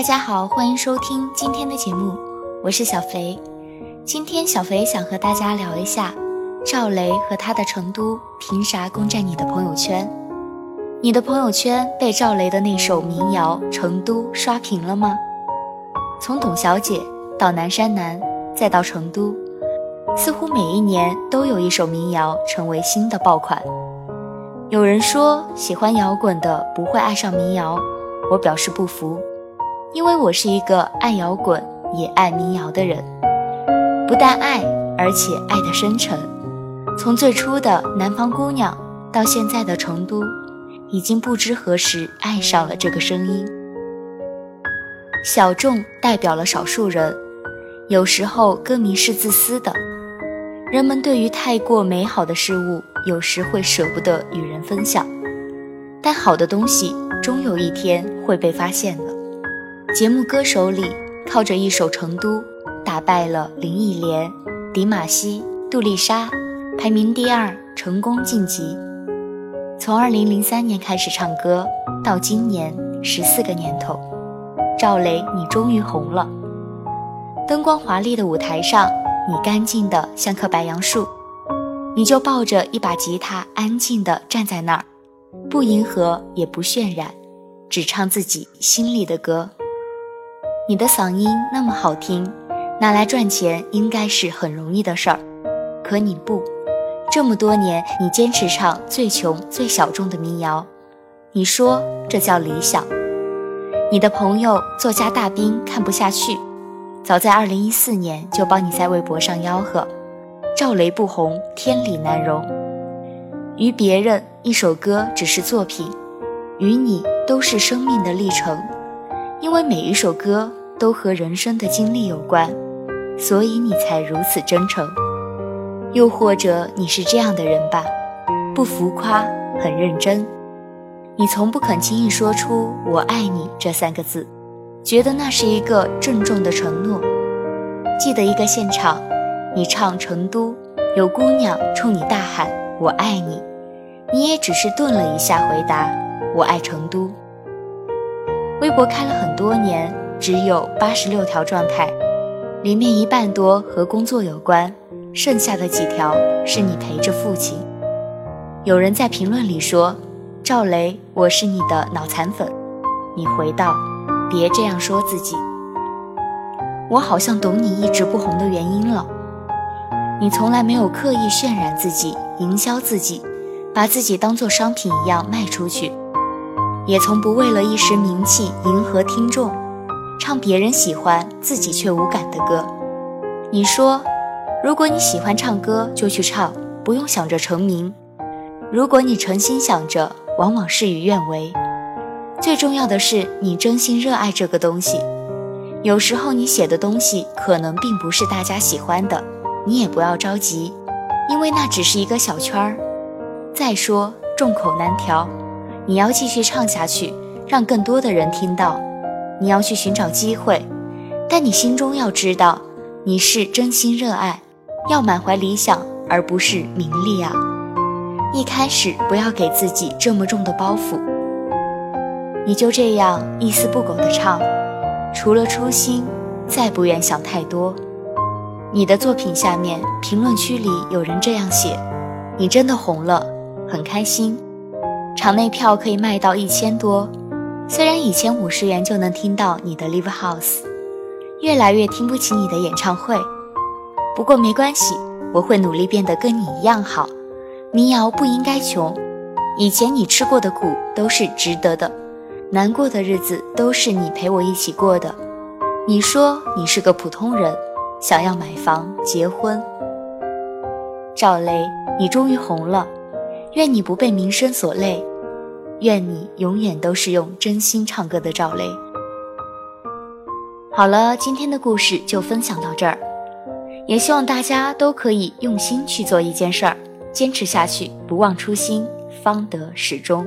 大家好，欢迎收听今天的节目，我是小肥。今天小肥想和大家聊一下赵雷和他的成都凭啥攻占你的朋友圈？你的朋友圈被赵雷的那首民谣《成都》刷屏了吗？从董小姐到南山南，再到成都，似乎每一年都有一首民谣成为新的爆款。有人说喜欢摇滚的不会爱上民谣，我表示不服，因为我是一个爱摇滚也爱民谣的人，不但爱，而且爱得深沉。从最初的南方姑娘到现在的成都，已经不知何时爱上了这个声音。小众代表了少数人，有时候歌迷是自私的。人们对于太过美好的事物，有时会舍不得与人分享，但好的东西终有一天会被发现的。节目《歌手》里，靠着一首《成都》，打败了林忆莲、迪玛希、杜丽莎，排名第二，成功晋级。从2003年开始唱歌，到今年十四个年头，赵雷，你终于红了。灯光华丽的舞台上。你干净的像棵白杨树，你就抱着一把吉他，安静的站在那儿，不迎合也不渲染，只唱自己心里的歌。你的嗓音那么好听，拿来赚钱应该是很容易的事儿，可你不，这么多年你坚持唱最穷最小众的民谣，你说这叫理想。你的朋友作家大兵看不下去。早在二零一四年就帮你在微博上吆喝：“赵雷不红，天理难容。”于别人一首歌只是作品，与你都是生命的历程。因为每一首歌都和人生的经历有关，所以你才如此真诚。又或者你是这样的人吧，不浮夸，很认真。你从不肯轻易说出“我爱你”这三个字。觉得那是一个郑重的承诺。记得一个现场，你唱《成都》，有姑娘冲你大喊“我爱你”，你也只是顿了一下，回答“我爱成都”。微博开了很多年，只有八十六条状态，里面一半多和工作有关，剩下的几条是你陪着父亲。有人在评论里说：“赵雷，我是你的脑残粉。”你回道。别这样说自己，我好像懂你一直不红的原因了。你从来没有刻意渲染自己、营销自己，把自己当做商品一样卖出去，也从不为了一时名气迎合听众，唱别人喜欢自己却无感的歌。你说，如果你喜欢唱歌，就去唱，不用想着成名；如果你诚心想着，往往事与愿违。最重要的是，你真心热爱这个东西。有时候你写的东西可能并不是大家喜欢的，你也不要着急，因为那只是一个小圈儿。再说众口难调，你要继续唱下去，让更多的人听到。你要去寻找机会，但你心中要知道，你是真心热爱，要满怀理想，而不是名利啊。一开始不要给自己这么重的包袱。你就这样一丝不苟地唱，除了初心，再不愿想太多。你的作品下面评论区里有人这样写：“你真的红了，很开心。场内票可以卖到一千多，虽然以前五十元就能听到你的 Live House，越来越听不起你的演唱会。不过没关系，我会努力变得跟你一样好。民谣不应该穷，以前你吃过的苦都是值得的。”难过的日子都是你陪我一起过的。你说你是个普通人，想要买房结婚。赵雷，你终于红了，愿你不被名声所累，愿你永远都是用真心唱歌的赵雷。好了，今天的故事就分享到这儿，也希望大家都可以用心去做一件事儿，坚持下去，不忘初心，方得始终。